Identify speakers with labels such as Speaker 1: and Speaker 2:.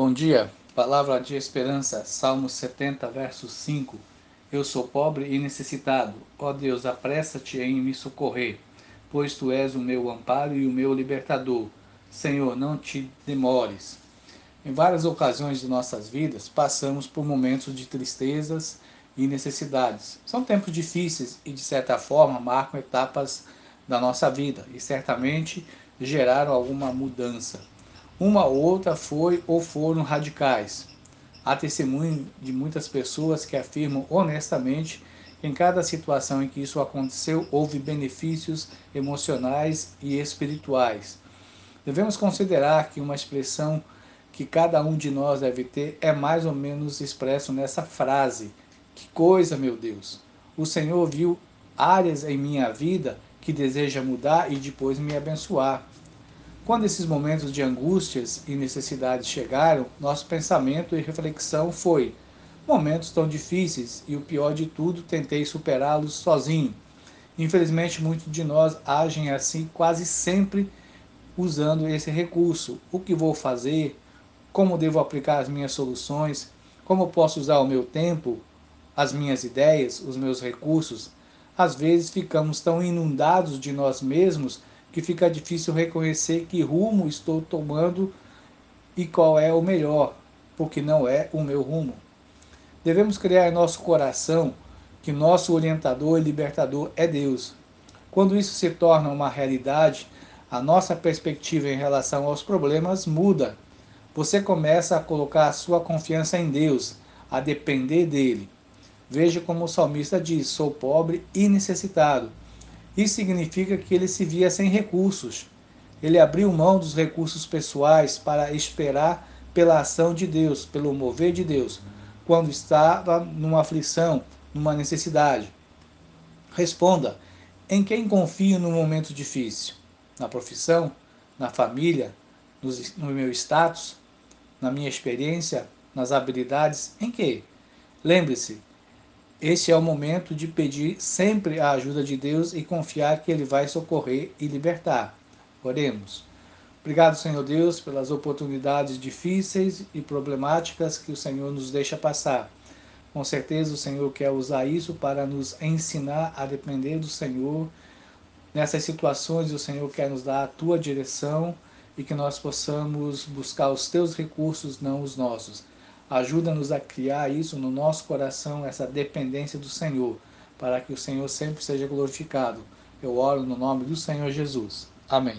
Speaker 1: Bom dia, palavra de esperança, Salmo 70, verso 5. Eu sou pobre e necessitado. Ó Deus, apressa-te em me socorrer, pois tu és o meu amparo e o meu libertador. Senhor, não te demores. Em várias ocasiões de nossas vidas, passamos por momentos de tristezas e necessidades. São tempos difíceis e, de certa forma, marcam etapas da nossa vida e certamente geraram alguma mudança. Uma ou outra foi ou foram radicais. Há testemunho de muitas pessoas que afirmam honestamente que em cada situação em que isso aconteceu houve benefícios emocionais e espirituais. Devemos considerar que uma expressão que cada um de nós deve ter é mais ou menos expresso nessa frase: Que coisa, meu Deus! O Senhor viu áreas em minha vida que deseja mudar e depois me abençoar. Quando esses momentos de angústias e necessidades chegaram, nosso pensamento e reflexão foi: momentos tão difíceis e o pior de tudo, tentei superá-los sozinho. Infelizmente, muitos de nós agem assim quase sempre usando esse recurso. O que vou fazer? Como devo aplicar as minhas soluções? Como posso usar o meu tempo, as minhas ideias, os meus recursos? Às vezes ficamos tão inundados de nós mesmos que fica difícil reconhecer que rumo estou tomando e qual é o melhor, porque não é o meu rumo. Devemos criar em nosso coração que nosso orientador e libertador é Deus. Quando isso se torna uma realidade, a nossa perspectiva em relação aos problemas muda. Você começa a colocar a sua confiança em Deus, a depender dele. Veja como o salmista diz: Sou pobre e necessitado isso significa que ele se via sem recursos. Ele abriu mão dos recursos pessoais para esperar pela ação de Deus, pelo mover de Deus, quando estava numa aflição, numa necessidade. Responda: em quem confio no momento difícil? Na profissão? Na família? No meu status? Na minha experiência? Nas habilidades? Em que? Lembre-se, este é o momento de pedir sempre a ajuda de Deus e confiar que Ele vai socorrer e libertar. Oremos. Obrigado, Senhor Deus, pelas oportunidades difíceis e problemáticas que o Senhor nos deixa passar. Com certeza o Senhor quer usar isso para nos ensinar a depender do Senhor. Nessas situações, o Senhor quer nos dar a tua direção e que nós possamos buscar os teus recursos, não os nossos. Ajuda-nos a criar isso no nosso coração, essa dependência do Senhor, para que o Senhor sempre seja glorificado. Eu oro no nome do Senhor Jesus. Amém.